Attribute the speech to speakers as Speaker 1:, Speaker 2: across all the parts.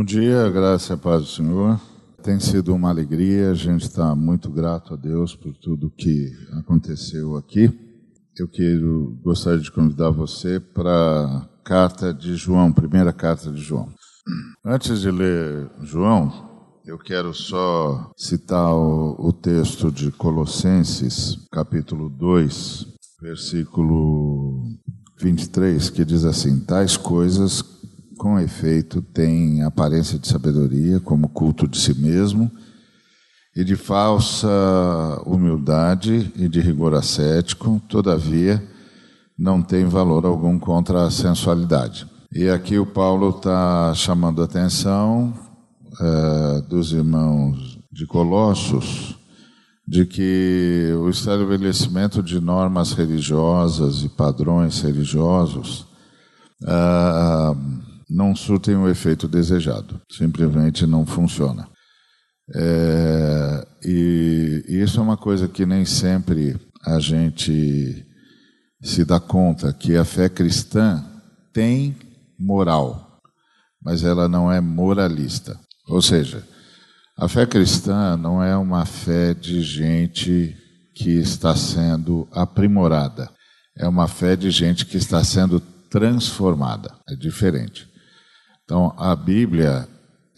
Speaker 1: Bom dia, graça e paz do Senhor. Tem sido uma alegria, a gente está muito grato a Deus por tudo que aconteceu aqui. Eu quero gostaria de convidar você para a carta de João, primeira carta de João. Antes de ler João, eu quero só citar o, o texto de Colossenses, capítulo 2, versículo 23, que diz assim: Tais coisas com efeito, têm aparência de sabedoria, como culto de si mesmo, e de falsa humildade e de rigor ascético, todavia, não tem valor algum contra a sensualidade. E aqui o Paulo está chamando a atenção é, dos irmãos de Colossos de que o estabelecimento de normas religiosas e padrões religiosos uh, não surtem o efeito desejado, simplesmente não funciona. É, e, e isso é uma coisa que nem sempre a gente se dá conta que a fé cristã tem moral, mas ela não é moralista. Ou seja, a fé cristã não é uma fé de gente que está sendo aprimorada, é uma fé de gente que está sendo transformada. É diferente. Então, a Bíblia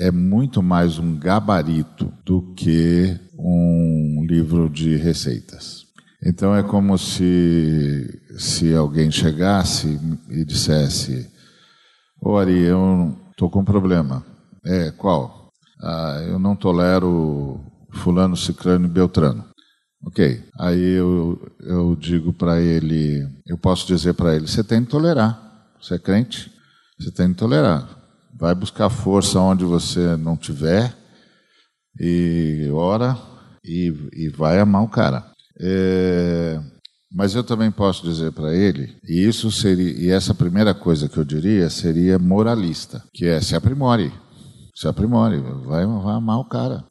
Speaker 1: é muito mais um gabarito do que um livro de receitas. Então, é como se, se alguém chegasse e dissesse: Ô Ari, eu estou com um problema. É, qual? Ah, eu não tolero Fulano, Ciclano e Beltrano. Ok. Aí eu, eu digo para ele: eu posso dizer para ele, você tem que tolerar. Você é crente? Você tem que tolerar. Vai buscar força onde você não tiver e ora e, e vai amar o cara. É, mas eu também posso dizer para ele, e isso seria, e essa primeira coisa que eu diria seria moralista, que é se aprimore, se aprimore, vai, vai amar o cara.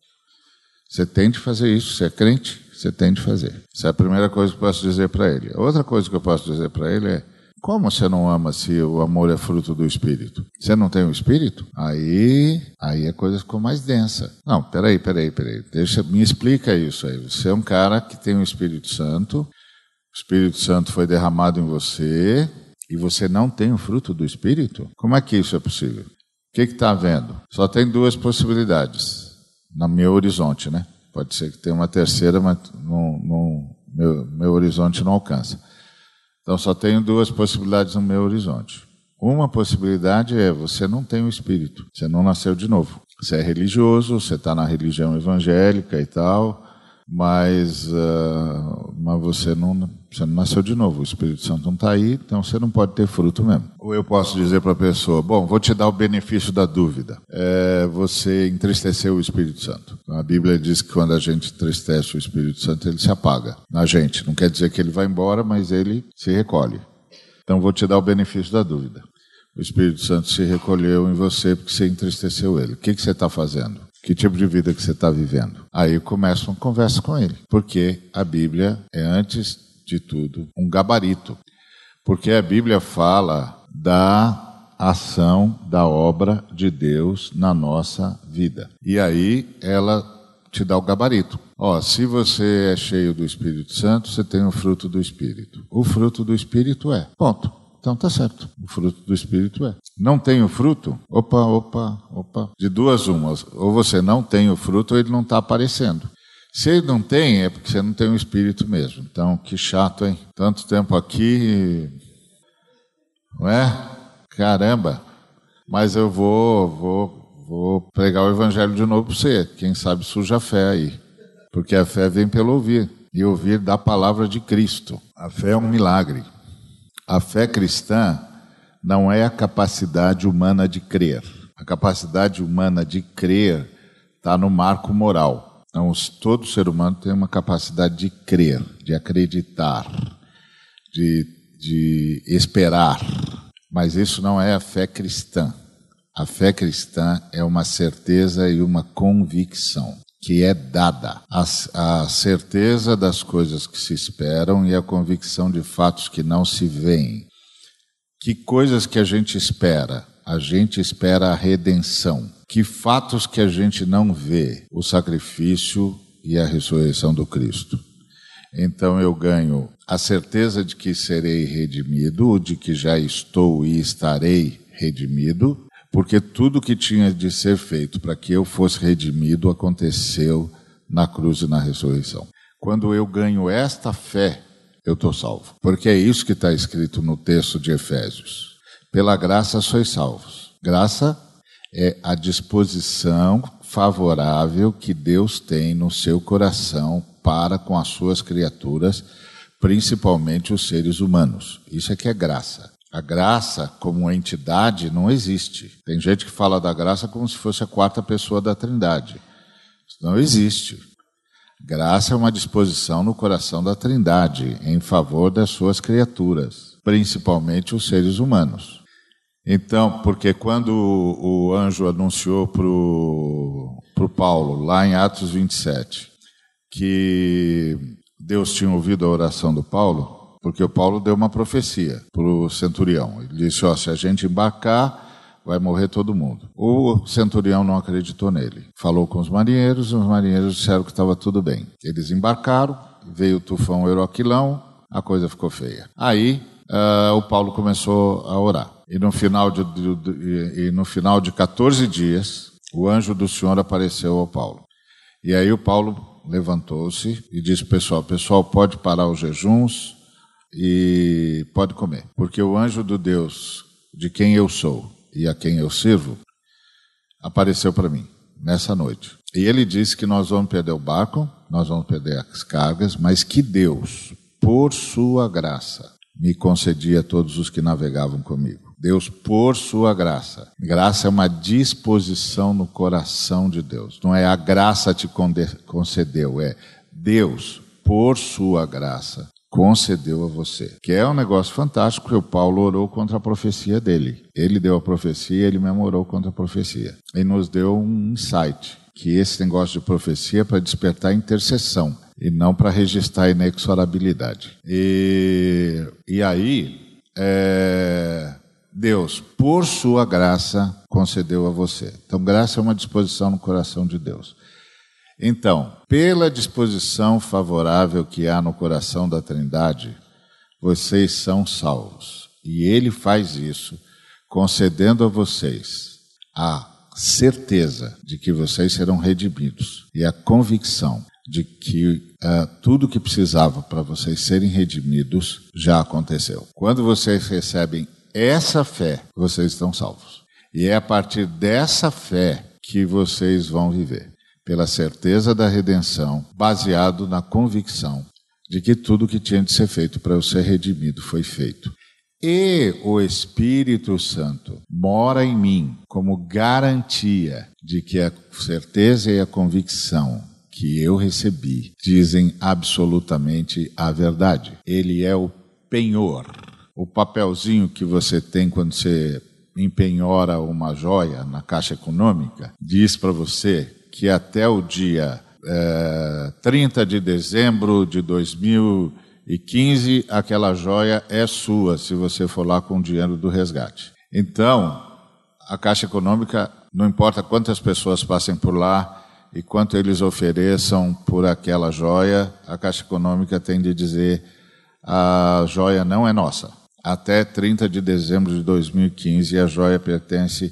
Speaker 1: Você tem de fazer isso, você é crente, você tem de fazer. Essa é a primeira coisa que eu posso dizer para ele. Outra coisa que eu posso dizer para ele é como você não ama se o amor é fruto do Espírito? Você não tem o Espírito? Aí, aí a coisa ficou mais densa. Não, peraí, peraí, peraí. Deixa, me explica isso aí. Você é um cara que tem o Espírito Santo, o Espírito Santo foi derramado em você e você não tem o fruto do Espírito? Como é que isso é possível? O que está vendo? Só tem duas possibilidades no meu horizonte, né? Pode ser que tenha uma terceira, mas no, no meu, meu horizonte não alcança. Então só tenho duas possibilidades no meu horizonte. Uma possibilidade é você não tem o espírito, você não nasceu de novo. Você é religioso, você está na religião evangélica e tal, mas, uh, mas você, não, você não nasceu de novo, o Espírito Santo não está aí, então você não pode ter fruto mesmo. Ou eu posso dizer para a pessoa: bom, vou te dar o benefício da dúvida. É, você entristeceu o Espírito Santo. A Bíblia diz que quando a gente entristece o Espírito Santo, ele se apaga na gente. Não quer dizer que ele vai embora, mas ele se recolhe. Então vou te dar o benefício da dúvida. O Espírito Santo se recolheu em você porque você entristeceu ele. O que, que você está fazendo? Que tipo de vida que você está vivendo? Aí começa uma conversa com ele, porque a Bíblia é, antes de tudo, um gabarito. Porque a Bíblia fala da ação, da obra de Deus na nossa vida. E aí ela te dá o gabarito. Ó, se você é cheio do Espírito Santo, você tem o fruto do Espírito. O fruto do Espírito é. Ponto. Então tá certo. O fruto do Espírito é. Não tem o fruto? Opa, opa, opa. De duas umas. Ou você não tem o fruto ou ele não está aparecendo. Se ele não tem, é porque você não tem o Espírito mesmo. Então, que chato, hein? Tanto tempo aqui. Não é? Caramba. Mas eu vou, vou, vou pregar o Evangelho de novo para você. Quem sabe suja a fé aí. Porque a fé vem pelo ouvir. E ouvir da palavra de Cristo. A fé é um milagre. A fé cristã não é a capacidade humana de crer. A capacidade humana de crer está no marco moral. Então, todo ser humano tem uma capacidade de crer, de acreditar, de, de esperar. Mas isso não é a fé cristã. A fé cristã é uma certeza e uma convicção que é dada. A, a, certeza das coisas que se esperam e a convicção de fatos que não se veem. Que coisas que a gente espera? A gente espera a redenção. Que fatos que a gente não vê? O sacrifício e a ressurreição do Cristo. Então eu ganho a certeza de que serei redimido, de que já estou e estarei redimido, porque tudo que tinha de ser feito para que eu fosse redimido aconteceu na cruz e na ressurreição. Quando eu ganho esta fé, eu estou salvo. Porque é isso que está escrito no texto de Efésios. Pela graça sois salvos. Graça é a disposição favorável que Deus tem no seu coração para com as suas criaturas, principalmente os seres humanos. Isso é que é graça. A graça, como entidade, não existe. Tem gente que fala da graça como se fosse a quarta pessoa da Trindade. Isso não existe. Graça é uma disposição no coração da Trindade em favor das suas criaturas, principalmente os seres humanos. Então, porque quando o anjo anunciou para o Paulo, lá em Atos 27, que Deus tinha ouvido a oração do Paulo, porque o Paulo deu uma profecia para o centurião. Ele disse: se a gente embarcar, vai morrer todo mundo. O centurião não acreditou nele. Falou com os marinheiros, os marinheiros disseram que estava tudo bem. Eles embarcaram, veio o tufão Euroquilão, a coisa ficou feia. Aí uh, o Paulo começou a orar. E no final de, de, de, e no final de 14 dias, o anjo do Senhor apareceu ao Paulo. E aí o Paulo levantou-se e disse: Pessoal, pessoal, pode parar os jejuns e pode comer, porque o anjo do Deus de quem eu sou e a quem eu sirvo apareceu para mim nessa noite. E ele disse que nós vamos perder o barco, nós vamos perder as cargas, mas que Deus, por sua graça, me concedia a todos os que navegavam comigo. Deus, por sua graça. Graça é uma disposição no coração de Deus. Não é a graça te concedeu, é Deus, por sua graça, concedeu a você. Que é um negócio fantástico que o Paulo orou contra a profecia dele. Ele deu a profecia, ele mesmo orou contra a profecia. E nos deu um insight, que esse negócio de profecia é para despertar intercessão e não para registrar inexorabilidade. E, e aí, é, Deus, por sua graça, concedeu a você. Então, graça é uma disposição no coração de Deus. Então, pela disposição favorável que há no coração da Trindade, vocês são salvos. E Ele faz isso concedendo a vocês a certeza de que vocês serão redimidos e a convicção de que uh, tudo que precisava para vocês serem redimidos já aconteceu. Quando vocês recebem essa fé, vocês estão salvos. E é a partir dessa fé que vocês vão viver, pela certeza da redenção, baseado na convicção de que tudo que tinha de ser feito para eu ser redimido foi feito. E o Espírito Santo mora em mim como garantia de que a certeza e a convicção que eu recebi dizem absolutamente a verdade. Ele é o penhor o papelzinho que você tem quando você empenhora uma joia na Caixa Econômica diz para você que até o dia é, 30 de dezembro de 2015 aquela joia é sua, se você for lá com o dinheiro do resgate. Então, a Caixa Econômica, não importa quantas pessoas passem por lá e quanto eles ofereçam por aquela joia, a Caixa Econômica tem de dizer a joia não é nossa até 30 de dezembro de 2015 a joia pertence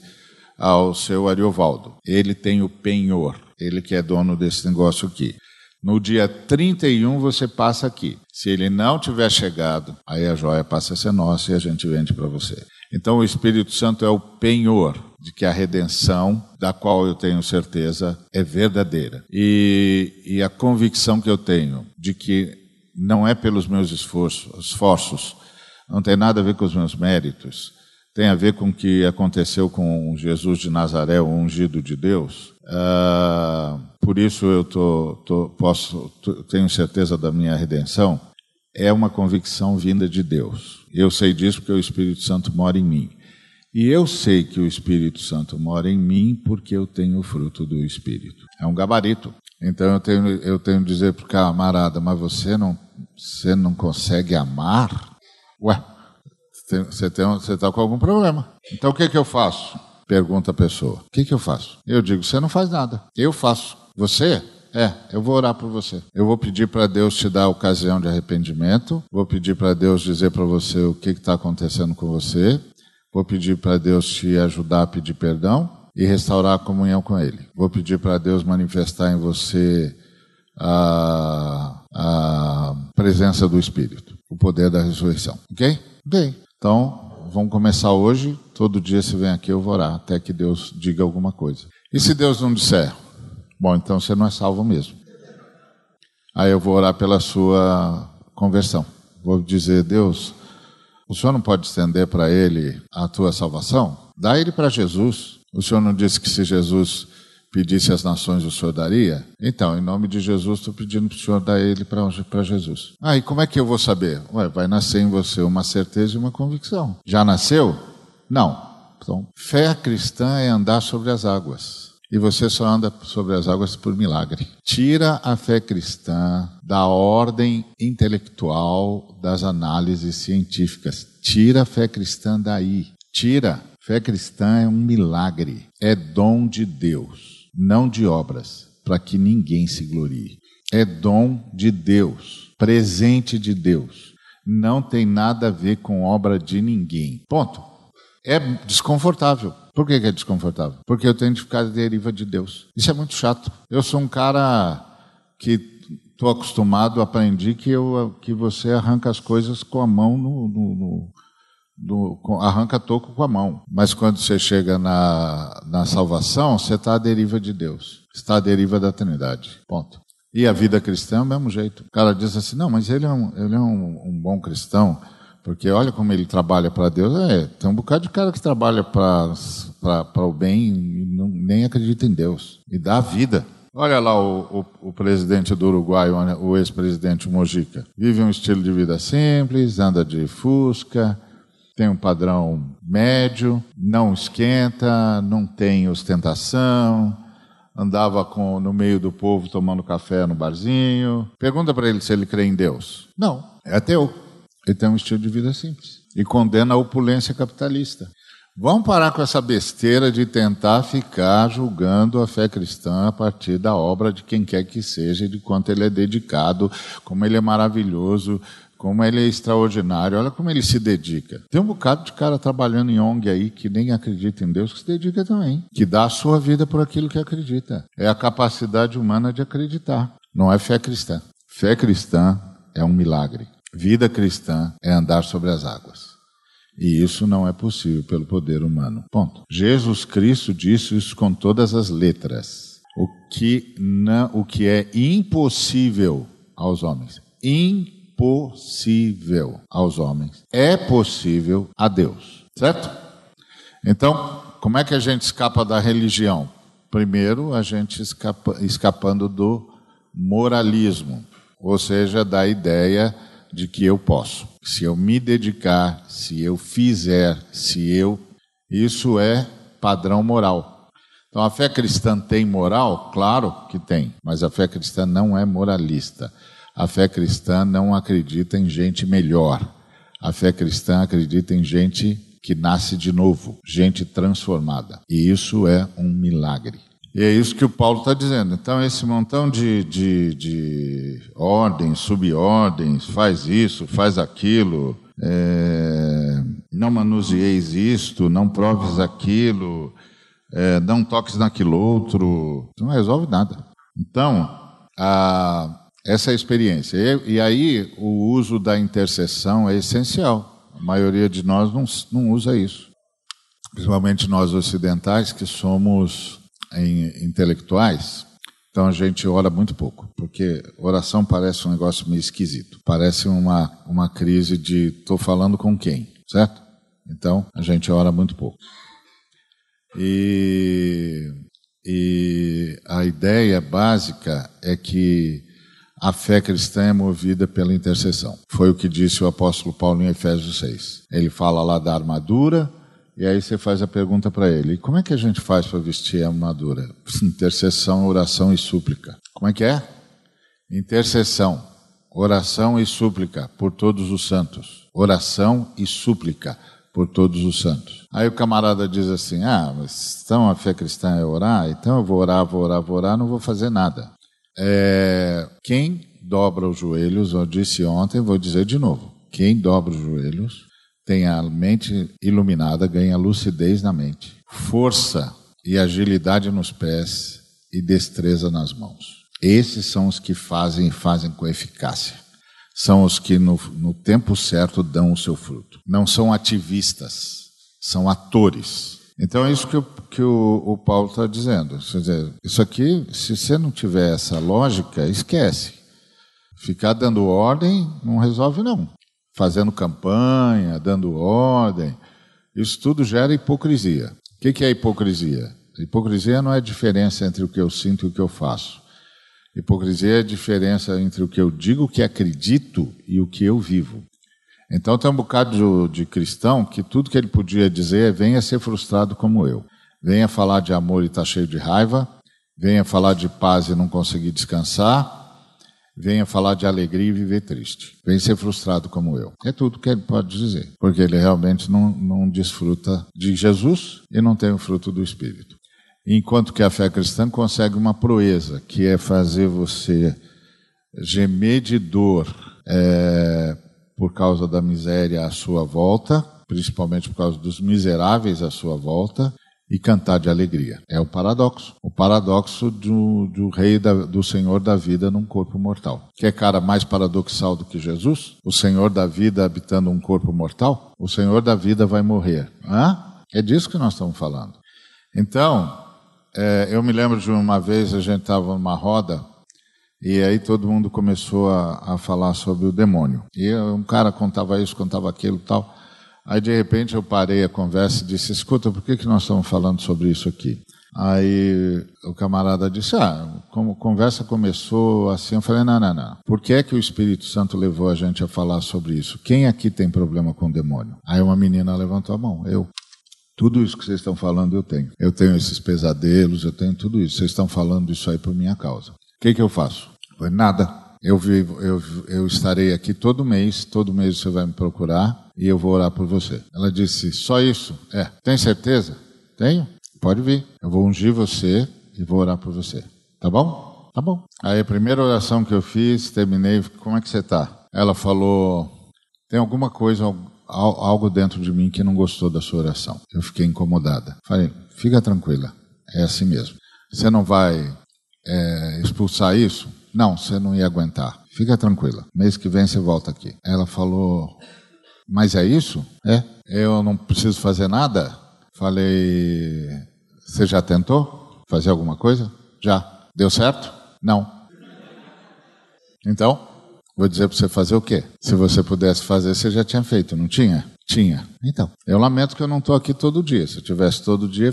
Speaker 1: ao seu Ariovaldo. Ele tem o penhor, ele que é dono desse negócio aqui. No dia 31 você passa aqui. Se ele não tiver chegado, aí a joia passa a ser nossa e a gente vende para você. Então o Espírito Santo é o penhor de que a redenção, da qual eu tenho certeza, é verdadeira. E, e a convicção que eu tenho de que não é pelos meus esforços, esforços não tem nada a ver com os meus méritos, tem a ver com o que aconteceu com Jesus de Nazaré, o ungido de Deus. Uh, por isso eu tô, tô, posso, tô, tenho certeza da minha redenção. É uma convicção vinda de Deus. Eu sei disso porque o Espírito Santo mora em mim. E eu sei que o Espírito Santo mora em mim porque eu tenho o fruto do Espírito. É um gabarito. Então eu tenho, eu tenho que dizer para o camarada, mas você não, você não consegue amar? Ué, Você está com algum problema. Então o que, que eu faço? Pergunta a pessoa. O que, que eu faço? Eu digo: você não faz nada. Eu faço. Você? É, eu vou orar por você. Eu vou pedir para Deus te dar a ocasião de arrependimento. Vou pedir para Deus dizer para você o que está acontecendo com você. Vou pedir para Deus te ajudar a pedir perdão e restaurar a comunhão com Ele. Vou pedir para Deus manifestar em você a, a presença do Espírito, o poder da ressurreição. Ok? Ok. Então, vamos começar hoje. Todo dia você vem aqui, eu vou orar, até que Deus diga alguma coisa. E se Deus não disser? Bom, então você não é salvo mesmo. Aí eu vou orar pela sua conversão. Vou dizer, Deus, o Senhor não pode estender para ele a tua salvação? Dá ele para Jesus. O Senhor não disse que se Jesus pedisse às nações, o Senhor daria? Então, em nome de Jesus, estou pedindo para o Senhor dar ele para Jesus. Ah, e como é que eu vou saber? Ué, vai nascer em você uma certeza e uma convicção. Já nasceu? Não. Então, fé cristã é andar sobre as águas. E você só anda sobre as águas por milagre. Tira a fé cristã da ordem intelectual das análises científicas. Tira a fé cristã daí. Tira. Fé cristã é um milagre. É dom de Deus não de obras, para que ninguém se glorie. É dom de Deus, presente de Deus. Não tem nada a ver com obra de ninguém. Ponto. É desconfortável. Por que é desconfortável? Porque eu tenho de ficar à deriva de Deus. Isso é muito chato. Eu sou um cara que estou acostumado, aprendi que, eu, que você arranca as coisas com a mão no, no, no do, arranca toco com a mão. Mas quando você chega na, na salvação, você está à deriva de Deus. Está à deriva da Trindade. Ponto. E a vida cristã é o mesmo jeito. O cara diz assim: não, mas ele é um, ele é um, um bom cristão, porque olha como ele trabalha para Deus. É, tem um bocado de cara que trabalha para o bem e não, nem acredita em Deus. E dá a vida. Olha lá o, o, o presidente do Uruguai, o ex-presidente Mojica. Vive um estilo de vida simples, anda de fusca, tem um padrão médio, não esquenta, não tem ostentação, andava com, no meio do povo tomando café no barzinho. Pergunta para ele se ele crê em Deus. Não, é ateu. Ele tem um estilo de vida simples e condena a opulência capitalista. Vamos parar com essa besteira de tentar ficar julgando a fé cristã a partir da obra de quem quer que seja, de quanto ele é dedicado, como ele é maravilhoso, como ele é extraordinário, olha como ele se dedica. Tem um bocado de cara trabalhando em ONG aí que nem acredita em Deus, que se dedica também, que dá a sua vida por aquilo que acredita. É a capacidade humana de acreditar, não é fé cristã. Fé cristã é um milagre. Vida cristã é andar sobre as águas. E isso não é possível pelo poder humano. Ponto. Jesus Cristo disse isso com todas as letras. O que, não, o que é impossível aos homens. Impossível impossível aos homens. É possível a Deus. Certo? Então, como é que a gente escapa da religião? Primeiro, a gente escapa, escapando do moralismo, ou seja, da ideia de que eu posso. Se eu me dedicar, se eu fizer, se eu. Isso é padrão moral. Então, a fé cristã tem moral? Claro que tem, mas a fé cristã não é moralista. A fé cristã não acredita em gente melhor. A fé cristã acredita em gente que nasce de novo, gente transformada. E isso é um milagre. E é isso que o Paulo está dizendo. Então, esse montão de, de, de ordens, subordens, faz isso, faz aquilo, é, não manuseeis isto, não proves aquilo, é, não toques naquilo outro, não resolve nada. Então, a, essa é a experiência. E, e, aí o uso da intercessão é essencial. A maioria de nós não, não usa isso. Principalmente nós ocidentais, que somos em, intelectuais, então a gente ora muito pouco, porque oração parece um negócio meio esquisito. Parece uma, uma crise de estou falando com quem, certo? Então a gente ora muito pouco. E, e a ideia básica é que a fé cristã é movida pela intercessão. Foi o que disse o apóstolo Paulo em Efésios 6. Ele fala lá da armadura, e aí você faz a pergunta para ele: como é que a gente faz para vestir a armadura? Intercessão, oração e súplica. Como é que é? Intercessão. oração e súplica por todos os santos. Oração e súplica por todos os santos. Aí o camarada diz assim: Ah, mas então a fé cristã é orar, então eu vou orar, vou orar, vou orar, não vou fazer nada. É, quem dobra os joelhos, eu disse ontem, vou dizer de novo: quem dobra os joelhos tem a mente iluminada, ganha lucidez na mente, força e agilidade nos pés e destreza nas mãos. Esses são os que fazem e fazem com eficácia. São os que no, no tempo certo dão o seu fruto. Não são ativistas, são atores. Então é isso que, o, que o, o Paulo está dizendo. Dizer, isso aqui, se você não tiver essa lógica, esquece. Ficar dando ordem não resolve, não. Fazendo campanha, dando ordem, isso tudo gera hipocrisia. O que, que é hipocrisia? Hipocrisia não é a diferença entre o que eu sinto e o que eu faço. Hipocrisia é a diferença entre o que eu digo que acredito e o que eu vivo. Então tem um bocado de, de cristão que tudo que ele podia dizer é venha ser frustrado como eu. Venha falar de amor e está cheio de raiva. Venha falar de paz e não conseguir descansar. Venha falar de alegria e viver triste. Venha ser frustrado como eu. É tudo que ele pode dizer. Porque ele realmente não, não desfruta de Jesus e não tem o fruto do Espírito. Enquanto que a fé cristã consegue uma proeza, que é fazer você gemer de dor é, por causa da miséria à sua volta, principalmente por causa dos miseráveis à sua volta, e cantar de alegria. É o paradoxo. O paradoxo do, do rei, da, do Senhor da vida num corpo mortal. Que é cara mais paradoxal do que Jesus? O Senhor da vida habitando um corpo mortal? O Senhor da vida vai morrer. Hã? É disso que nós estamos falando. Então, é, eu me lembro de uma vez a gente estava numa roda e aí todo mundo começou a, a falar sobre o demônio. E um cara contava isso, contava aquilo tal. Aí de repente eu parei a conversa e disse: Escuta, por que, que nós estamos falando sobre isso aqui? Aí o camarada disse: Ah, como a conversa começou assim, eu falei: Não, não, não. Por que é que o Espírito Santo levou a gente a falar sobre isso? Quem aqui tem problema com o demônio? Aí uma menina levantou a mão: Eu. Tudo isso que vocês estão falando eu tenho. Eu tenho esses pesadelos, eu tenho tudo isso. Vocês estão falando isso aí por minha causa. O que, que eu faço? Foi nada. Eu, vivo, eu, eu estarei aqui todo mês, todo mês você vai me procurar e eu vou orar por você. Ela disse: Só isso? É. Tem certeza? Tenho. Pode vir. Eu vou ungir você e vou orar por você. Tá bom? Tá bom. Aí a primeira oração que eu fiz, terminei. Como é que você está? Ela falou: Tem alguma coisa, algo dentro de mim que não gostou da sua oração. Eu fiquei incomodada. Falei: Fica tranquila. É assim mesmo. Você não vai é, expulsar isso? Não, você não ia aguentar. Fica tranquila. Mês que vem você volta aqui. Ela falou: Mas é isso? É. Eu não preciso fazer nada? Falei: Você já tentou fazer alguma coisa? Já. Deu certo? Não. Então, vou dizer para você fazer o quê? Se você pudesse fazer, você já tinha feito, não tinha? Tinha. Então, eu lamento que eu não estou aqui todo dia. Se eu tivesse todo dia,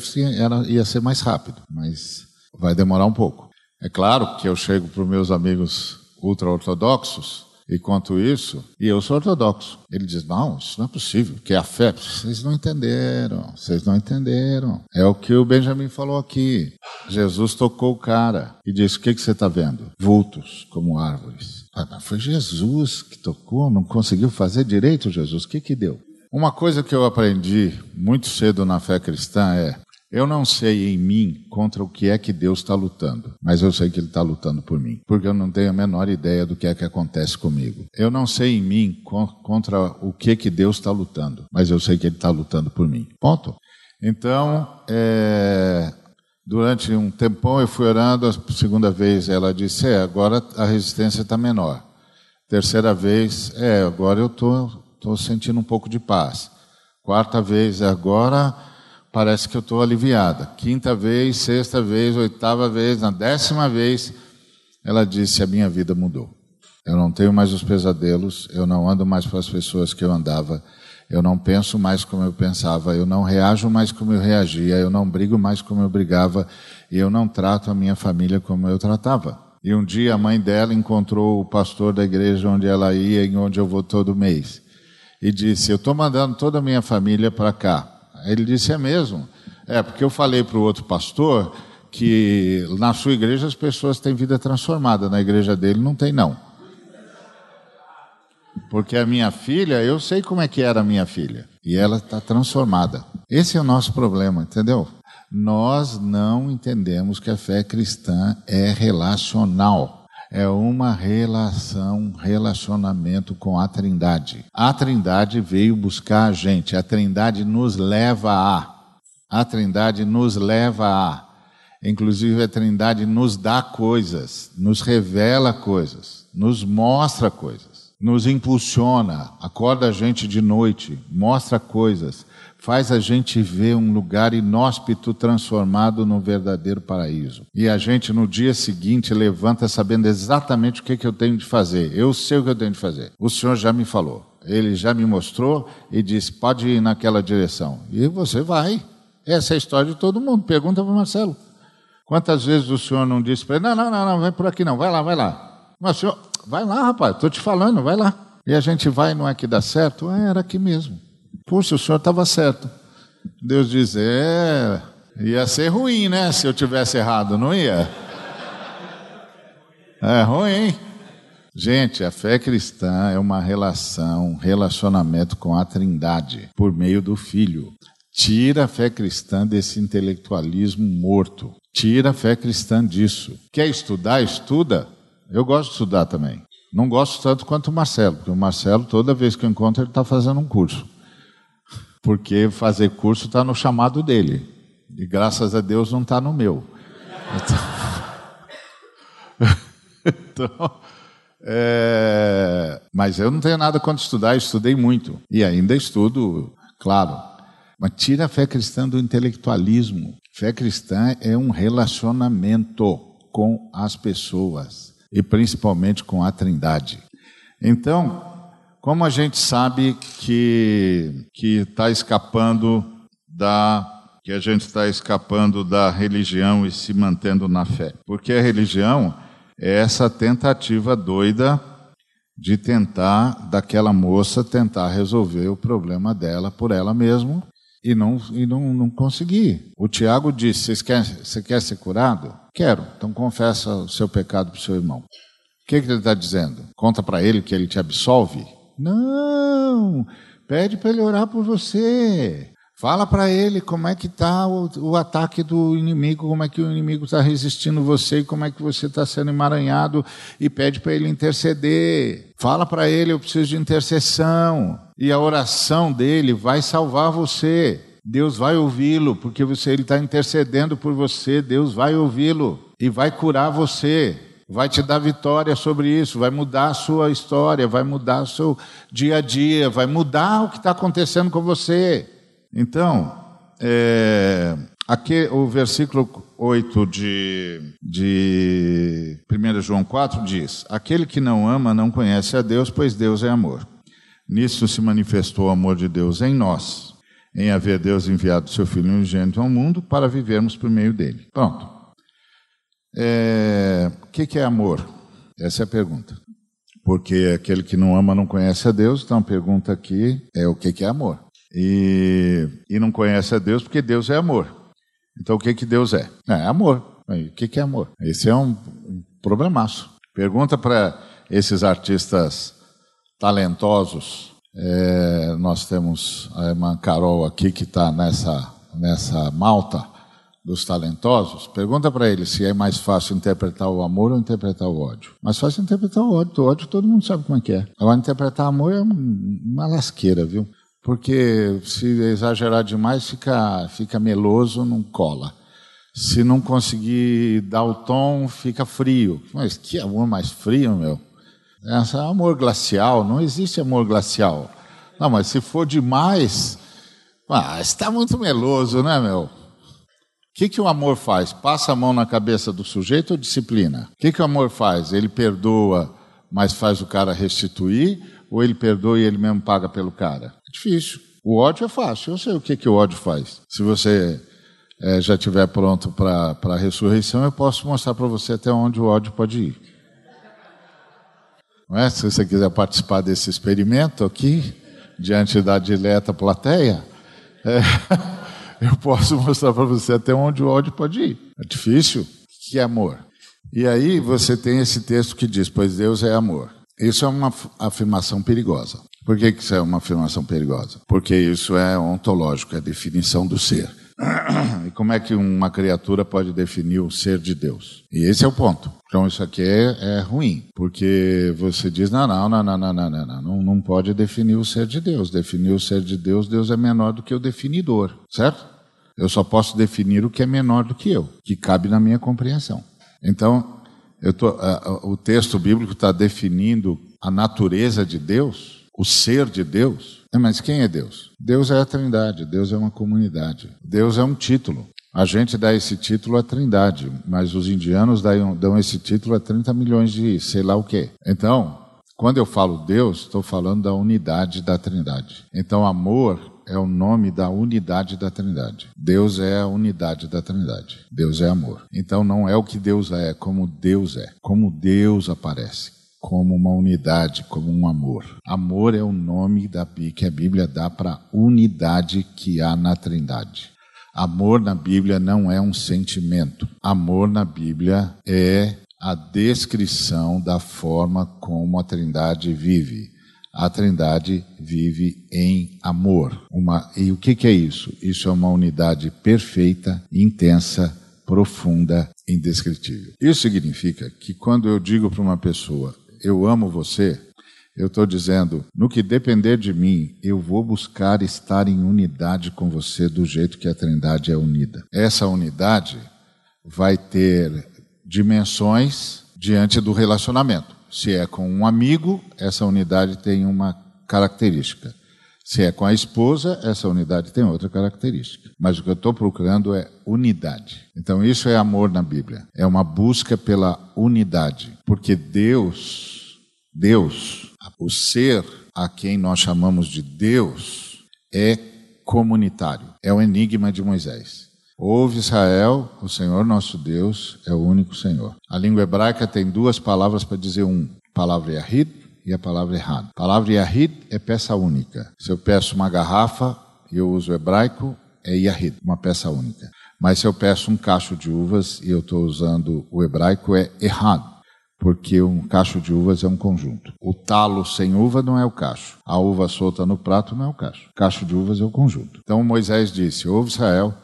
Speaker 1: ia ser mais rápido, mas vai demorar um pouco. É claro que eu chego para os meus amigos ultra-ortodoxos e conto isso, e eu sou ortodoxo. Ele diz: Não, isso não é possível, que é a fé. Vocês não entenderam, vocês não entenderam. É o que o Benjamin falou aqui. Jesus tocou o cara e disse: O que, que você está vendo? Vultos como árvores. Ah, mas foi Jesus que tocou, não conseguiu fazer direito, Jesus. O que, que deu? Uma coisa que eu aprendi muito cedo na fé cristã é eu não sei em mim contra o que é que Deus está lutando, mas eu sei que Ele está lutando por mim, porque eu não tenho a menor ideia do que é que acontece comigo. Eu não sei em mim contra o que que Deus está lutando, mas eu sei que Ele está lutando por mim. Ponto. Então, é, durante um tempão eu fui orando, a segunda vez ela disse: É, agora a resistência está menor. Terceira vez, é, agora eu estou sentindo um pouco de paz. Quarta vez, agora parece que eu estou aliviada. Quinta vez, sexta vez, oitava vez, na décima vez, ela disse: A minha vida mudou. Eu não tenho mais os pesadelos, eu não ando mais para as pessoas que eu andava, eu não penso mais como eu pensava, eu não reajo mais como eu reagia, eu não brigo mais como eu brigava, e eu não trato a minha família como eu tratava. E um dia a mãe dela encontrou o pastor da igreja onde ela ia e onde eu vou todo mês. E disse: Eu estou mandando toda a minha família para cá. Ele disse: É mesmo. É, porque eu falei para o outro pastor que na sua igreja as pessoas têm vida transformada, na igreja dele não tem, não. Porque a minha filha, eu sei como é que era a minha filha. E ela está transformada. Esse é o nosso problema, entendeu? Nós não entendemos que a fé cristã é relacional. É uma relação, relacionamento com a Trindade. A Trindade veio buscar a gente. A Trindade nos leva a. A Trindade nos leva a. Inclusive, a Trindade nos dá coisas, nos revela coisas, nos mostra coisas nos impulsiona, acorda a gente de noite, mostra coisas, faz a gente ver um lugar inóspito transformado num verdadeiro paraíso. E a gente no dia seguinte levanta sabendo exatamente o que, que eu tenho de fazer. Eu sei o que eu tenho de fazer. O Senhor já me falou. Ele já me mostrou e disse: pode ir naquela direção. E você vai. Essa é a história de todo mundo. Pergunta para o Marcelo. Quantas vezes o senhor não disse para ele: não, não, não, não, vai por aqui não, vai lá, vai lá. Mas o senhor, Vai lá, rapaz, estou te falando, vai lá. E a gente vai, não é que dá certo? É, era aqui mesmo. Puxa, o senhor estava certo. Deus diz: é, ia ser ruim, né? Se eu tivesse errado, não ia? É ruim. Gente, a fé cristã é uma relação, um relacionamento com a Trindade por meio do Filho. Tira a fé cristã desse intelectualismo morto. Tira a fé cristã disso. Quer estudar? Estuda. Eu gosto de estudar também. Não gosto tanto quanto o Marcelo, porque o Marcelo, toda vez que eu encontro, ele está fazendo um curso. Porque fazer curso está no chamado dele. E graças a Deus não está no meu. Então, então é... mas eu não tenho nada contra estudar, estudei muito. E ainda estudo, claro. Mas tira a fé cristã do intelectualismo. Fé cristã é um relacionamento com as pessoas e principalmente com a Trindade. Então, como a gente sabe que que está escapando da que a gente está escapando da religião e se mantendo na fé? Porque a religião é essa tentativa doida de tentar daquela moça tentar resolver o problema dela por ela mesma e não, e não, não conseguir. O Tiago disse: Você quer, quer ser curado? Quero. Então confessa o seu pecado para o seu irmão. O que, que ele está dizendo? Conta para ele que ele te absolve? Não! Pede para ele orar por você. Fala para ele como é que está o, o, ataque do inimigo, como é que o inimigo está resistindo você, como é que você está sendo emaranhado e pede para ele interceder. Fala para ele, eu preciso de intercessão e a oração dele vai salvar você. Deus vai ouvi-lo, porque você ele está intercedendo por você. Deus vai ouvi-lo e vai curar você. Vai te dar vitória sobre isso, vai mudar a sua história, vai mudar o seu dia a dia, vai mudar o que está acontecendo com você. Então, é, aqui o versículo 8 de, de 1 João 4 diz: Aquele que não ama não conhece a Deus, pois Deus é amor. Nisso se manifestou o amor de Deus em nós, em haver Deus enviado seu Filho unigênito ao mundo para vivermos por meio dele. Pronto. É, o que é amor? Essa é a pergunta. Porque aquele que não ama não conhece a Deus, então a pergunta aqui é o que é amor? E, e não conhece a Deus porque Deus é amor. Então o que, que Deus é? É amor. o que, que é amor? Esse é um, um problemaço. Pergunta para esses artistas talentosos. É, nós temos a irmã Carol aqui que está nessa, nessa malta dos talentosos. Pergunta para ele se é mais fácil interpretar o amor ou interpretar o ódio. Mais fácil interpretar o ódio. O ódio todo mundo sabe como é que é. Agora, interpretar amor é uma lasqueira, viu? Porque se exagerar demais, fica, fica meloso, não cola. Se não conseguir dar o tom, fica frio. Mas que amor mais frio, meu? Essa é amor glacial, não existe amor glacial. Não, mas se for demais, ah, está muito meloso, né, meu? Que, que o amor faz? Passa a mão na cabeça do sujeito ou disciplina? O que, que o amor faz? Ele perdoa, mas faz o cara restituir? Ou ele perdoa e ele mesmo paga pelo cara? É difícil. O ódio é fácil. Eu sei o que, que o ódio faz. Se você é, já estiver pronto para a ressurreição, eu posso mostrar para você até onde o ódio pode ir. É? Se você quiser participar desse experimento aqui, diante da dileta plateia, é, eu posso mostrar para você até onde o ódio pode ir. É difícil? Que é amor. E aí você tem esse texto que diz: Pois Deus é amor. Isso é uma afirmação perigosa. Por que, que isso é uma afirmação perigosa? Porque isso é ontológico, é a definição do ser. E como é que uma criatura pode definir o ser de Deus? E esse é o ponto. Então isso aqui é, é ruim, porque você diz, não, não, não, não, não, não, não, não, não pode definir o ser de Deus. Definir o ser de Deus, Deus é menor do que o definidor, certo? Eu só posso definir o que é menor do que eu, que cabe na minha compreensão. Então, tô, uh, o texto bíblico está definindo a natureza de Deus, o ser de Deus. É, mas quem é Deus? Deus é a Trindade, Deus é uma comunidade, Deus é um título. A gente dá esse título à Trindade, mas os indianos dão, esse título a 30 milhões de sei lá o quê. Então, quando eu falo Deus, estou falando da unidade da Trindade. Então, amor é o nome da unidade da Trindade. Deus é a unidade da Trindade. Deus é amor. Então, não é o que Deus é, é como Deus é, como Deus aparece como uma unidade, como um amor. Amor é o nome da, que a Bíblia dá para a unidade que há na Trindade. Amor na Bíblia não é um sentimento. Amor na Bíblia é a descrição da forma como a Trindade vive. A Trindade vive em amor. Uma, e o que, que é isso? Isso é uma unidade perfeita, intensa, profunda, indescritível. Isso significa que quando eu digo para uma pessoa, eu amo você, eu estou dizendo, no que depender de mim, eu vou buscar estar em unidade com você do jeito que a Trindade é unida. Essa unidade vai ter dimensões diante do relacionamento. Se é com um amigo, essa unidade tem uma característica. Se é com a esposa, essa unidade tem outra característica. Mas o que eu estou procurando é unidade. Então, isso é amor na Bíblia. É uma busca pela unidade. Porque Deus, Deus, o ser a quem nós chamamos de Deus é comunitário, é o enigma de Moisés. Ouve Israel, o Senhor nosso Deus é o único Senhor. A língua hebraica tem duas palavras para dizer um: a palavra Yahid e a palavra errado. A palavra Yahid é peça única. Se eu peço uma garrafa e eu uso hebraico, é Yahid, uma peça única. Mas se eu peço um cacho de uvas e eu estou usando o hebraico, é errado porque um cacho de uvas é um conjunto. O talo sem uva não é o cacho. A uva solta no prato não é o cacho. Cacho de uvas é o conjunto. Então Moisés disse: Ouve Israel,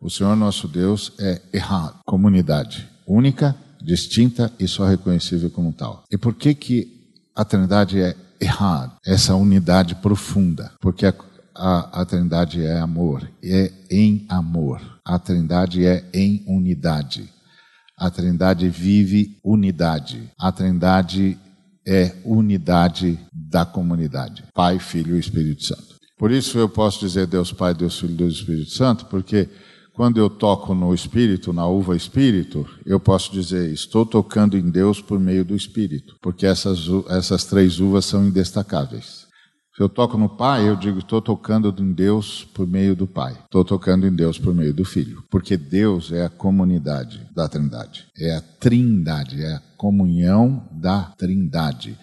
Speaker 1: o Senhor nosso Deus é errado, comunidade única, distinta e só reconhecível como tal. E por que que a Trindade é errado? Essa unidade profunda, porque a, a, a Trindade é amor, é em amor. A Trindade é em unidade. A Trindade vive unidade. A Trindade é unidade da comunidade. Pai, Filho e Espírito Santo. Por isso eu posso dizer Deus Pai, Deus Filho, Deus Espírito Santo, porque quando eu toco no Espírito, na uva Espírito, eu posso dizer estou tocando em Deus por meio do Espírito, porque essas, essas três uvas são indestacáveis. Se eu toco no Pai, eu digo, estou tocando em Deus por meio do Pai. Estou tocando em Deus por meio do Filho. Porque Deus é a comunidade da Trindade. É a trindade, é a comunhão da Trindade.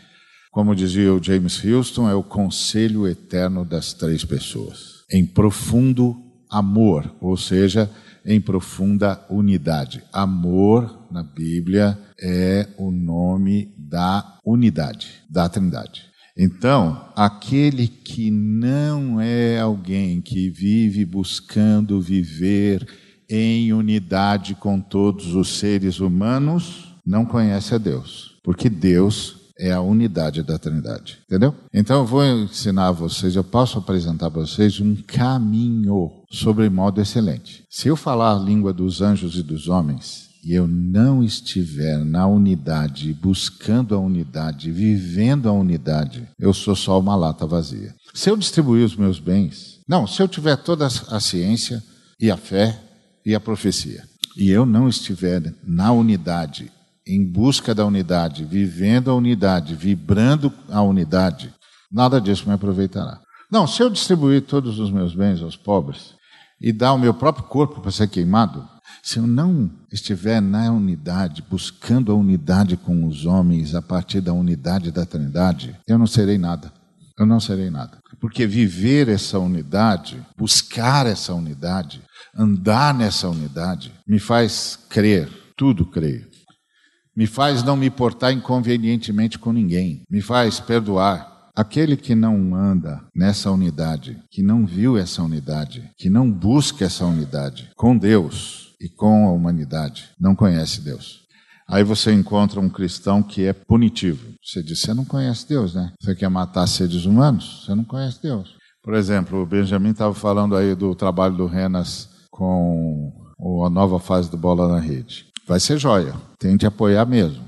Speaker 1: Como dizia o James Houston, é o conselho eterno das três pessoas. Em profundo amor, ou seja, em profunda unidade. Amor, na Bíblia, é o nome da unidade, da Trindade. Então, aquele que não é alguém que vive buscando viver em unidade com todos os seres humanos, não conhece a Deus, porque Deus é a unidade da Trindade, entendeu? Então eu vou ensinar a vocês, eu posso apresentar para vocês um caminho sobre modo excelente. Se eu falar a língua dos anjos e dos homens, e eu não estiver na unidade, buscando a unidade, vivendo a unidade, eu sou só uma lata vazia. Se eu distribuir os meus bens, não, se eu tiver toda a ciência e a fé e a profecia, e eu não estiver na unidade, em busca da unidade, vivendo a unidade, vibrando a unidade, nada disso me aproveitará. Não, se eu distribuir todos os meus bens aos pobres e dar o meu próprio corpo para ser queimado, se eu não estiver na unidade, buscando a unidade com os homens a partir da unidade da Trindade, eu não serei nada. Eu não serei nada. Porque viver essa unidade, buscar essa unidade, andar nessa unidade, me faz crer, tudo creio. Me faz não me portar inconvenientemente com ninguém. Me faz perdoar. Aquele que não anda nessa unidade, que não viu essa unidade, que não busca essa unidade com Deus e com a humanidade, não conhece Deus. Aí você encontra um cristão que é punitivo. Você diz: Você não conhece Deus, né? Você quer matar seres humanos? Você não conhece Deus. Por exemplo, o Benjamin estava falando aí do trabalho do Renas com a nova fase do Bola na Rede. Vai ser joia, tente apoiar mesmo.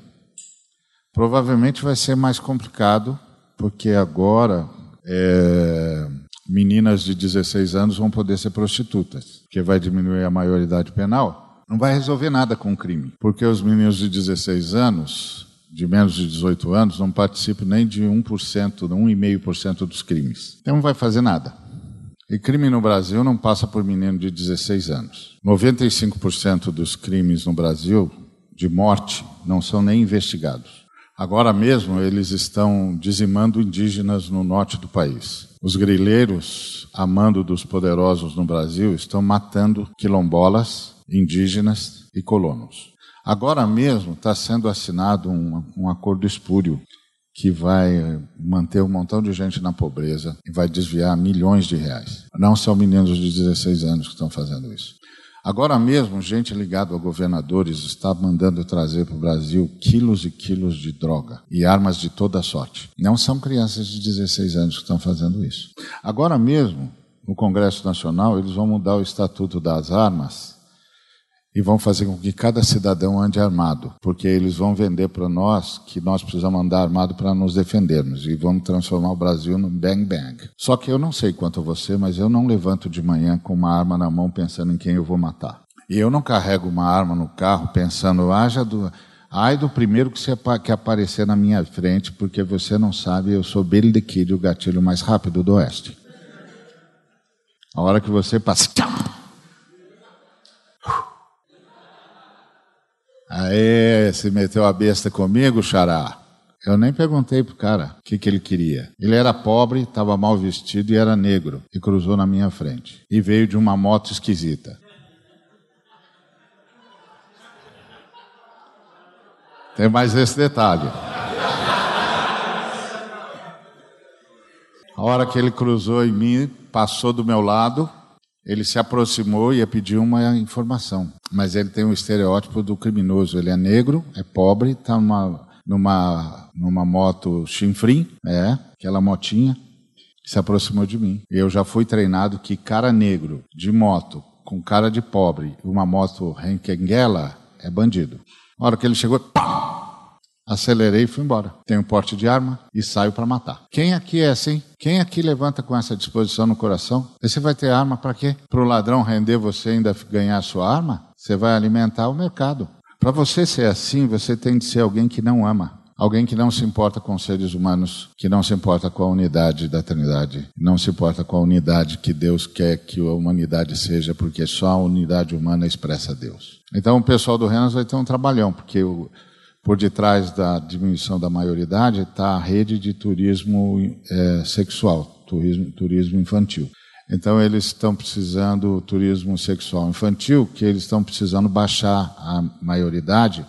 Speaker 1: Provavelmente vai ser mais complicado, porque agora é, meninas de 16 anos vão poder ser prostitutas, que vai diminuir a maioridade penal. Não vai resolver nada com o crime, porque os meninos de 16 anos, de menos de 18 anos, não participam nem de 1%, 1,5% dos crimes. Então não vai fazer nada. E crime no Brasil não passa por menino de 16 anos. 95% dos crimes no Brasil, de morte, não são nem investigados. Agora mesmo eles estão dizimando indígenas no norte do país. Os grileiros, amando dos poderosos no Brasil, estão matando quilombolas, indígenas e colonos. Agora mesmo está sendo assinado um, um acordo espúrio que vai manter um montão de gente na pobreza e vai desviar milhões de reais. Não são meninos de 16 anos que estão fazendo isso. Agora mesmo, gente ligada a governadores está mandando trazer para o Brasil quilos e quilos de droga e armas de toda sorte. Não são crianças de 16 anos que estão fazendo isso. Agora mesmo, no Congresso Nacional, eles vão mudar o Estatuto das Armas e vão fazer com que cada cidadão ande armado, porque eles vão vender para nós que nós precisamos andar armado para nos defendermos e vamos transformar o Brasil num bang bang. Só que eu não sei quanto a você, mas eu não levanto de manhã com uma arma na mão pensando em quem eu vou matar. E eu não carrego uma arma no carro pensando, haja do, ai do primeiro que, você, que aparecer na minha frente, porque você não sabe, eu sou Billy the Kid, o gatilho mais rápido do Oeste. A hora que você passa, Aê, se meteu a besta comigo, xará? Eu nem perguntei pro cara o que, que ele queria. Ele era pobre, estava mal vestido e era negro. E cruzou na minha frente. E veio de uma moto esquisita. Tem mais esse detalhe. A hora que ele cruzou em mim, passou do meu lado, ele se aproximou e ia pedir uma informação. Mas ele tem um estereótipo do criminoso. Ele é negro, é pobre, está numa, numa, numa moto chinfrim, é, aquela motinha, se aproximou de mim. Eu já fui treinado que cara negro, de moto, com cara de pobre, uma moto Renkenguela, é bandido. Na hora que ele chegou, pá! Acelerei e fui embora. Tenho porte de arma e saio para matar. Quem aqui é assim? Quem aqui levanta com essa disposição no coração? Você vai ter arma para quê? Para o ladrão render você ainda ganhar a sua arma? Você vai alimentar o mercado. Para você ser assim, você tem de ser alguém que não ama. Alguém que não se importa com os seres humanos, que não se importa com a unidade da Trindade, não se importa com a unidade que Deus quer que a humanidade seja, porque só a unidade humana expressa Deus. Então o pessoal do Renas vai ter um trabalhão, porque o, por detrás da diminuição da maioridade está a rede de turismo é, sexual, turismo, turismo infantil. Então eles estão precisando turismo sexual infantil, que eles estão precisando baixar a maioridade,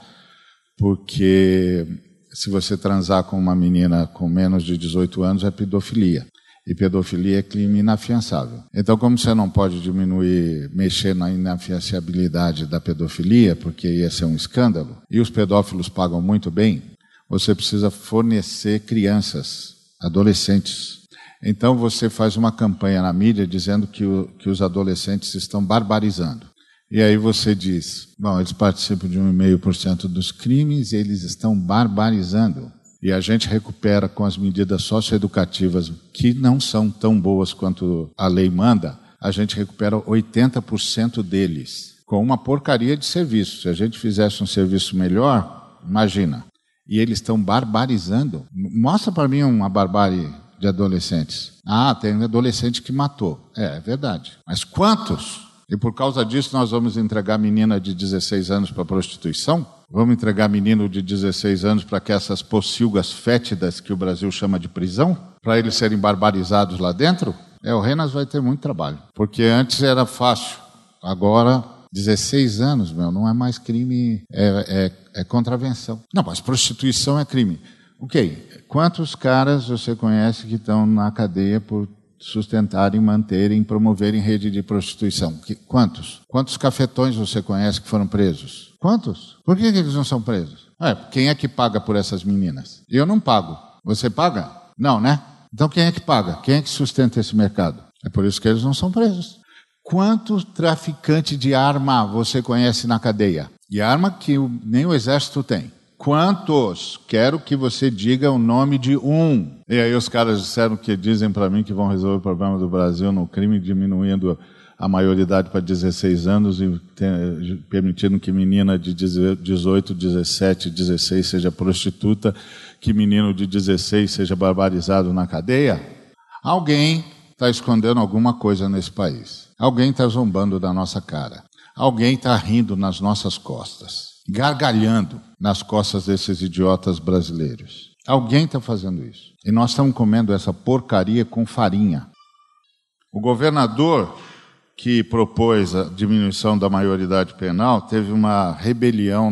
Speaker 1: porque se você transar com uma menina com menos de 18 anos é pedofilia e pedofilia é crime inafiançável. Então, como você não pode diminuir, mexer na inafiançabilidade da pedofilia, porque ia ser um escândalo, e os pedófilos pagam muito bem, você precisa fornecer crianças, adolescentes. Então, você faz uma campanha na mídia dizendo que, o, que os adolescentes estão barbarizando. E aí você diz, bom, eles participam de 1,5% dos crimes e eles estão barbarizando e a gente recupera com as medidas socioeducativas que não são tão boas quanto a lei manda, a gente recupera 80% deles com uma porcaria de serviço. Se a gente fizesse um serviço melhor, imagina. E eles estão barbarizando. Mostra para mim uma barbárie de adolescentes. Ah, tem um adolescente que matou. É, é verdade. Mas quantos? E por causa disso nós vamos entregar menina de 16 anos para prostituição? Vamos entregar menino de 16 anos para que essas pocilgas fétidas que o Brasil chama de prisão, para eles serem barbarizados lá dentro? É, o Renas vai ter muito trabalho, porque antes era fácil, agora 16 anos, meu, não é mais crime, é, é, é contravenção. Não, mas prostituição é crime. Ok, quantos caras você conhece que estão na cadeia por sustentarem, manterem, promoverem rede de prostituição? Que, quantos? Quantos cafetões você conhece que foram presos? Quantos? Por que, que eles não são presos? É, quem é que paga por essas meninas? Eu não pago. Você paga? Não, né? Então quem é que paga? Quem é que sustenta esse mercado? É por isso que eles não são presos. Quantos traficantes de arma você conhece na cadeia? E arma que nem o exército tem. Quantos? Quero que você diga o nome de um. E aí os caras disseram que dizem para mim que vão resolver o problema do Brasil no crime, diminuindo a maioridade para 16 anos e permitindo que menina de 18, 17, 16 seja prostituta, que menino de 16 seja barbarizado na cadeia. Alguém está escondendo alguma coisa nesse país. Alguém está zombando da nossa cara. Alguém está rindo nas nossas costas gargalhando nas costas desses idiotas brasileiros. Alguém está fazendo isso. E nós estamos comendo essa porcaria com farinha. O governador que propôs a diminuição da maioridade penal teve uma rebelião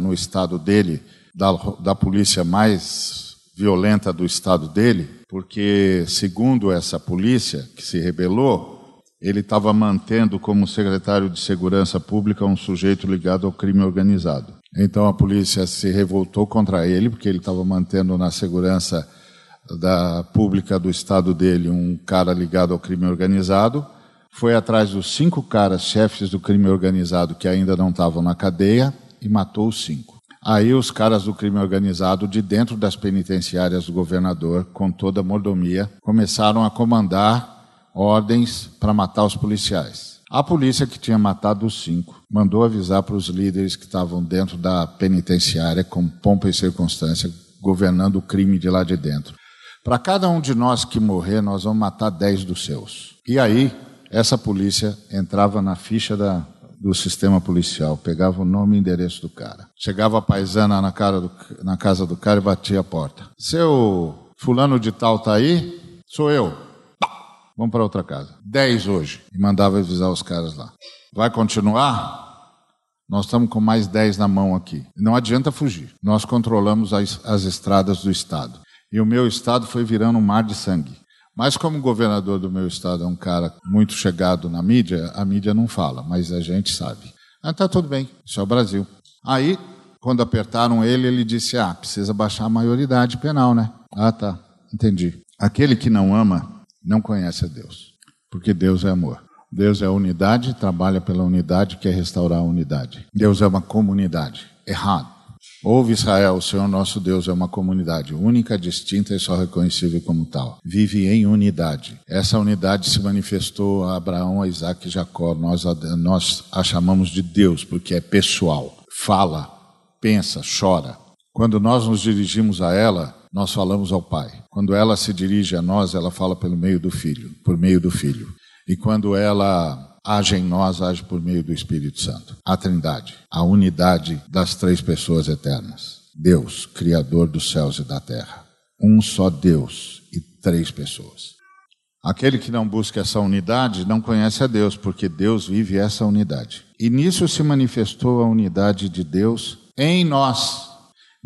Speaker 1: no estado dele, da, da polícia mais violenta do estado dele, porque, segundo essa polícia que se rebelou, ele estava mantendo como secretário de Segurança Pública um sujeito ligado ao crime organizado. Então a polícia se revoltou contra ele, porque ele estava mantendo na segurança da pública do estado dele um cara ligado ao crime organizado. Foi atrás dos cinco caras chefes do crime organizado que ainda não estavam na cadeia e matou os cinco. Aí os caras do crime organizado, de dentro das penitenciárias do governador, com toda a mordomia, começaram a comandar ordens para matar os policiais. A polícia que tinha matado os cinco mandou avisar para os líderes que estavam dentro da penitenciária, com pompa e circunstância, governando o crime de lá de dentro. Para cada um de nós que morrer, nós vamos matar dez dos seus. E aí, essa polícia entrava na ficha da, do sistema policial, pegava o nome e endereço do cara. Chegava a paisana na, do, na casa do cara e batia a porta. Seu fulano de tal tá aí? Sou eu. Vamos para outra casa. Dez hoje. E mandava avisar os caras lá. Vai continuar? Nós estamos com mais dez na mão aqui. Não adianta fugir. Nós controlamos as, as estradas do Estado. E o meu Estado foi virando um mar de sangue. Mas como o governador do meu Estado é um cara muito chegado na mídia, a mídia não fala, mas a gente sabe. Ah, tá tudo bem, isso é o Brasil. Aí, quando apertaram ele, ele disse, ah, precisa baixar a maioridade penal, né? Ah, tá, entendi. Aquele que não ama não conhece a Deus, porque Deus é amor. Deus é unidade, trabalha pela unidade, quer restaurar a unidade. Deus é uma comunidade. Errado. Ouve Israel, o Senhor nosso Deus é uma comunidade única, distinta e só reconhecível como tal. Vive em unidade. Essa unidade se manifestou a Abraão, a Isaac e Jacó. Nós, nós a chamamos de Deus porque é pessoal. Fala, pensa, chora. Quando nós nos dirigimos a ela, nós falamos ao Pai. Quando ela se dirige a nós, ela fala pelo meio do Filho, por meio do Filho. E quando ela age em nós, age por meio do Espírito Santo. A Trindade, a unidade das três pessoas eternas. Deus, Criador dos céus e da terra. Um só Deus e três pessoas. Aquele que não busca essa unidade não conhece a Deus, porque Deus vive essa unidade. E nisso se manifestou a unidade de Deus em nós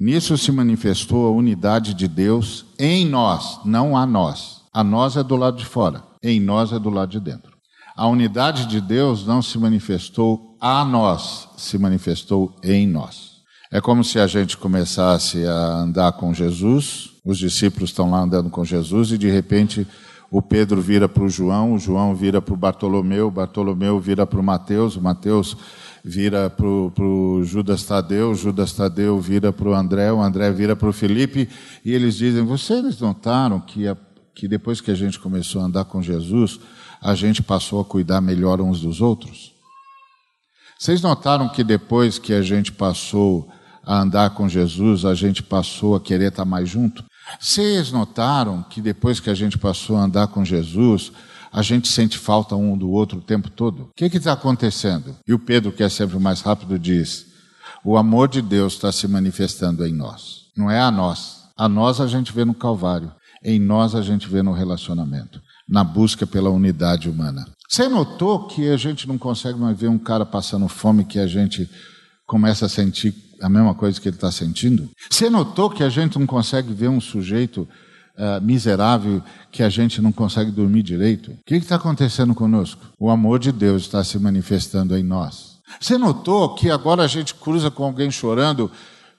Speaker 1: Nisso se manifestou a unidade de Deus em nós, não a nós. A nós é do lado de fora, em nós é do lado de dentro. A unidade de Deus não se manifestou a nós, se manifestou em nós. É como se a gente começasse a andar com Jesus, os discípulos estão lá andando com Jesus e de repente o Pedro vira para o João, o João vira para o Bartolomeu, o Bartolomeu vira para o Mateus, o Mateus vira para o Judas Tadeu, Judas Tadeu vira para o André, o André vira para o Felipe, e eles dizem: Vocês notaram que, a, que depois que a gente começou a andar com Jesus, a gente passou a cuidar melhor uns dos outros? Vocês notaram que depois que a gente passou a andar com Jesus, a gente passou a querer estar mais junto? Vocês notaram que depois que a gente passou a andar com Jesus, a gente sente falta um do outro o tempo todo. O que está acontecendo? E o Pedro, que é sempre mais rápido, diz: o amor de Deus está se manifestando em nós. Não é a nós. A nós a gente vê no Calvário. Em nós a gente vê no relacionamento, na busca pela unidade humana. Você notou que a gente não consegue mais ver um cara passando fome que a gente começa a sentir a mesma coisa que ele está sentindo? Você notou que a gente não consegue ver um sujeito uh, miserável que a gente não consegue dormir direito? O que está acontecendo conosco? O amor de Deus está se manifestando em nós. Você notou que agora a gente cruza com alguém chorando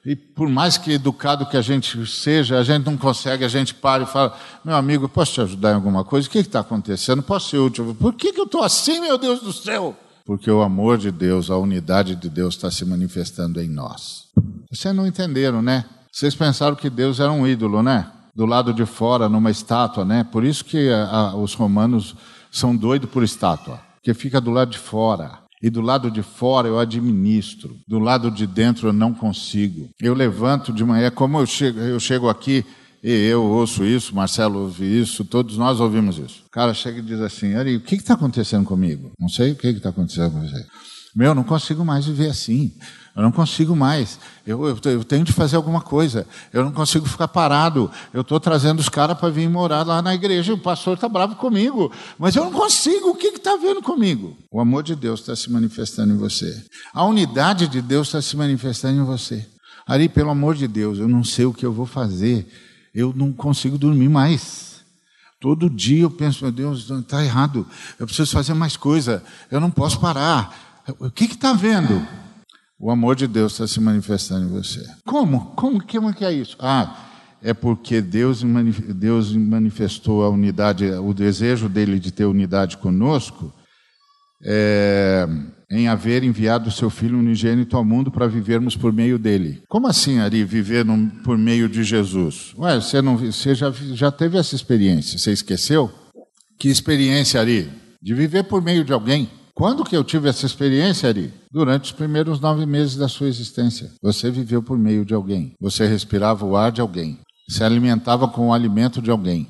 Speaker 1: e por mais que educado que a gente seja, a gente não consegue, a gente para e fala: Meu amigo, posso te ajudar em alguma coisa? O que está acontecendo? Posso ser útil? Por que, que eu estou assim, meu Deus do céu? Porque o amor de Deus, a unidade de Deus está se manifestando em nós. Vocês não entenderam, né? Vocês pensaram que Deus era um ídolo, né? Do lado de fora, numa estátua, né? Por isso que a, a, os romanos são doidos por estátua, que fica do lado de fora. E do lado de fora eu administro, do lado de dentro eu não consigo. Eu levanto de manhã, como eu chego, eu chego aqui, e eu ouço isso, Marcelo ouve isso, todos nós ouvimos isso. O cara chega e diz assim: Ari, o que está acontecendo comigo? Não sei o que está acontecendo com você. Meu, não consigo mais viver assim. Eu não consigo mais. Eu, eu, eu, tenho de fazer alguma coisa. Eu não consigo ficar parado. Eu estou trazendo os caras para vir morar lá na igreja. O pastor está bravo comigo. Mas eu não consigo. O que está vendo comigo? O amor de Deus está se manifestando em você. A unidade de Deus está se manifestando em você. Ari, pelo amor de Deus, eu não sei o que eu vou fazer. Eu não consigo dormir mais. Todo dia eu penso, meu Deus, está errado. Eu preciso fazer mais coisa. Eu não posso parar. O que está vendo? O amor de Deus está se manifestando em você. Como? Como que é isso? Ah, é porque Deus, Deus manifestou a unidade, o desejo dele de ter unidade conosco, é, em haver enviado o seu Filho unigênito ao mundo para vivermos por meio dele. Como assim, Ari, viver por meio de Jesus? Ué, você, não, você já, já teve essa experiência, você esqueceu? Que experiência, Ari? De viver por meio de alguém. Quando que eu tive essa experiência, Ari? Durante os primeiros nove meses da sua existência. Você viveu por meio de alguém. Você respirava o ar de alguém. Se alimentava com o alimento de alguém.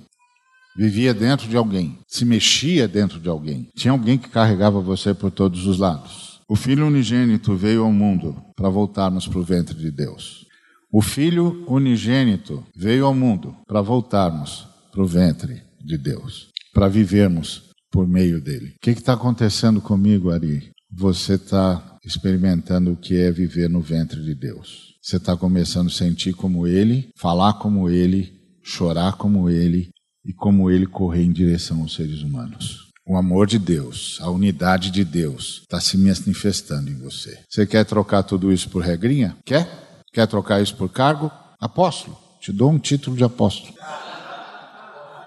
Speaker 1: Vivia dentro de alguém. Se mexia dentro de alguém. Tinha alguém que carregava você por todos os lados. O Filho unigênito veio ao mundo para voltarmos para o ventre de Deus. O Filho unigênito veio ao mundo para voltarmos para o ventre de Deus, para vivermos por meio dele. O que está acontecendo comigo, Ari? Você está experimentando o que é viver no ventre de Deus. Você está começando a sentir como ele, falar como ele, chorar como ele e como ele correr em direção aos seres humanos. O amor de Deus, a unidade de Deus está se manifestando em você. Você quer trocar tudo isso por regrinha? Quer? Quer trocar isso por cargo? Apóstolo. Te dou um título de apóstolo.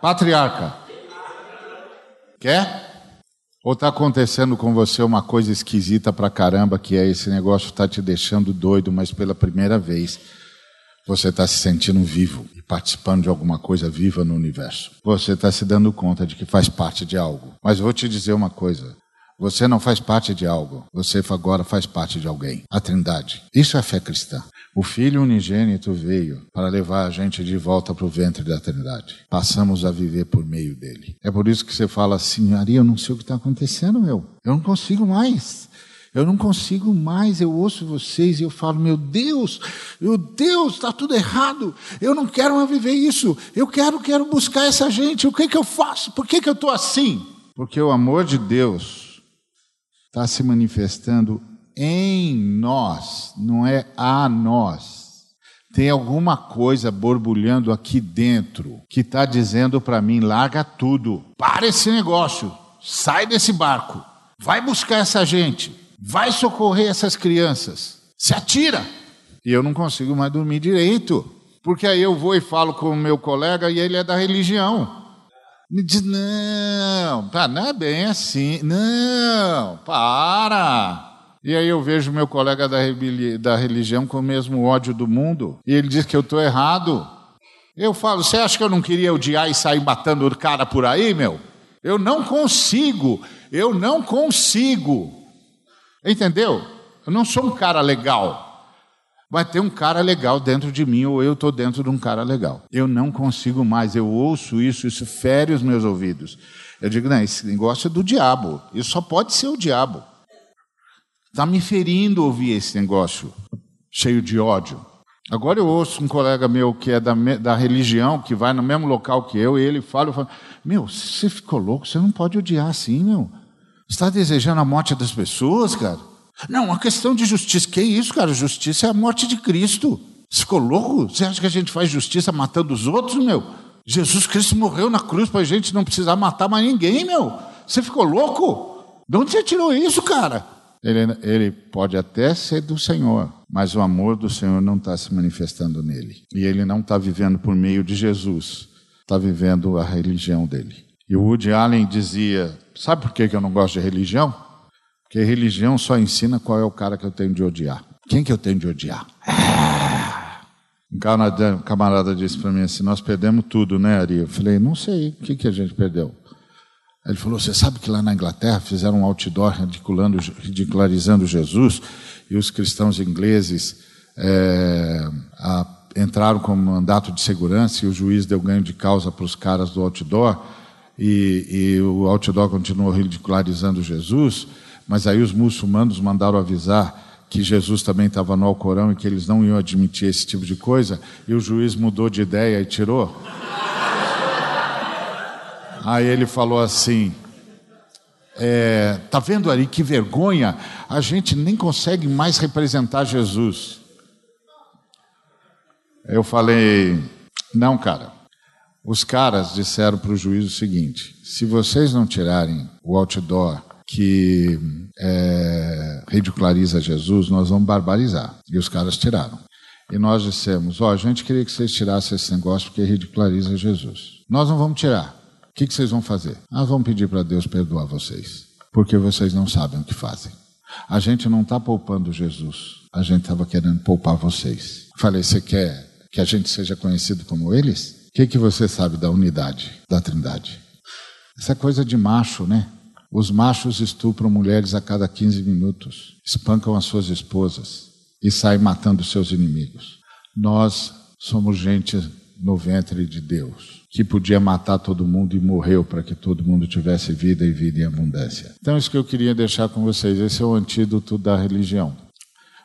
Speaker 1: Patriarca. Quer? Ou está acontecendo com você uma coisa esquisita pra caramba, que é esse negócio está te deixando doido, mas pela primeira vez você está se sentindo vivo e participando de alguma coisa viva no universo. Você está se dando conta de que faz parte de algo. Mas vou te dizer uma coisa: você não faz parte de algo, você agora faz parte de alguém. A Trindade. Isso é fé cristã. O Filho unigênito veio para levar a gente de volta para o ventre da Trindade. Passamos a viver por meio dele. É por isso que você fala assim, Maria, eu não sei o que está acontecendo, meu. Eu não consigo mais. Eu não consigo mais, eu ouço vocês e eu falo, meu Deus, meu Deus, está tudo errado. Eu não quero mais viver isso. Eu quero, quero buscar essa gente. O que, que eu faço? Por que, que eu estou assim? Porque o amor de Deus está se manifestando em nós, não é a nós. Tem alguma coisa borbulhando aqui dentro que está dizendo para mim: larga tudo, para esse negócio, sai desse barco, vai buscar essa gente, vai socorrer essas crianças, se atira. E eu não consigo mais dormir direito, porque aí eu vou e falo com o meu colega e ele é da religião. Me diz: não, não é bem assim, não, para. E aí eu vejo meu colega da, da religião com o mesmo ódio do mundo, e ele diz que eu estou errado. Eu falo, você acha que eu não queria odiar e sair batendo o cara por aí, meu? Eu não consigo, eu não consigo. Entendeu? Eu não sou um cara legal. Vai ter um cara legal dentro de mim, ou eu estou dentro de um cara legal. Eu não consigo mais, eu ouço isso, isso fere os meus ouvidos. Eu digo, não, esse negócio é do diabo. Isso só pode ser o diabo. Está me ferindo ouvir esse negócio cheio de ódio. Agora eu ouço um colega meu que é da, da religião, que vai no mesmo local que eu, e ele fala, eu falo, meu, você ficou louco, você não pode odiar assim, meu. Está desejando a morte das pessoas, cara? Não, uma questão de justiça. Que isso, cara? Justiça é a morte de Cristo. Você ficou louco? Você acha que a gente faz justiça matando os outros, meu? Jesus Cristo morreu na cruz para a gente não precisar matar mais ninguém, meu. Você ficou louco? De onde você tirou isso, cara? Ele, ele pode até ser do Senhor, mas o amor do Senhor não está se manifestando nele. E ele não está vivendo por meio de Jesus, está vivendo a religião dele. E o Woody Allen dizia: Sabe por que eu não gosto de religião? Porque religião só ensina qual é o cara que eu tenho de odiar. Quem que eu tenho de odiar? Um camarada disse para mim assim: Nós perdemos tudo, né, Ari? Eu falei: Não sei, o que, que a gente perdeu? Ele falou: Você sabe que lá na Inglaterra fizeram um outdoor ridicularizando Jesus e os cristãos ingleses é, a, entraram com mandato de segurança e o juiz deu ganho de causa para os caras do outdoor e, e o outdoor continuou ridicularizando Jesus, mas aí os muçulmanos mandaram avisar que Jesus também estava no Alcorão e que eles não iam admitir esse tipo de coisa, e o juiz mudou de ideia e tirou. Aí ele falou assim: é, tá vendo ali que vergonha? A gente nem consegue mais representar Jesus. Eu falei: não, cara. Os caras disseram para o juiz o seguinte: se vocês não tirarem o outdoor que é, ridiculariza Jesus, nós vamos barbarizar. E os caras tiraram. E nós dissemos: Ó, oh, a gente queria que vocês tirassem esse negócio porque ridiculariza Jesus. Nós não vamos tirar. O que, que vocês vão fazer? Nós vamos pedir para Deus perdoar vocês, porque vocês não sabem o que fazem. A gente não está poupando Jesus, a gente estava querendo poupar vocês. Falei: Você quer que a gente seja conhecido como eles? O que, que você sabe da unidade da Trindade? Essa coisa de macho, né? Os machos estupram mulheres a cada 15 minutos, espancam as suas esposas e saem matando seus inimigos. Nós somos gente no ventre de Deus, que podia matar todo mundo e morreu para que todo mundo tivesse vida e vida em abundância. Então, isso que eu queria deixar com vocês, esse é o antídoto da religião.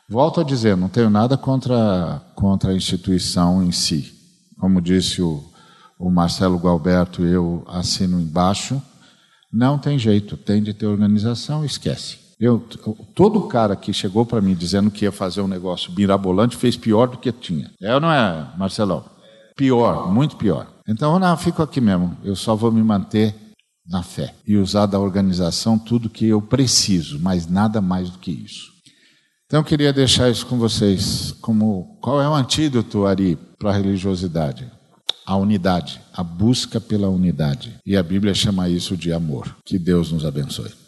Speaker 1: Volto a dizer, não tenho nada contra, contra a instituição em si. Como disse o, o Marcelo Galberto, eu assino embaixo não tem jeito, tem de ter organização, esquece. Eu, todo cara que chegou para mim dizendo que ia fazer um negócio mirabolante fez pior do que tinha. É ou não é, Marcelão? Pior, muito pior. Então, não, fico aqui mesmo. Eu só vou me manter na fé e usar da organização tudo que eu preciso, mas nada mais do que isso. Então, eu queria deixar isso com vocês. Como qual é o antídoto, Ari, para a religiosidade? a unidade, a busca pela unidade. E a Bíblia chama isso de amor. Que Deus nos abençoe.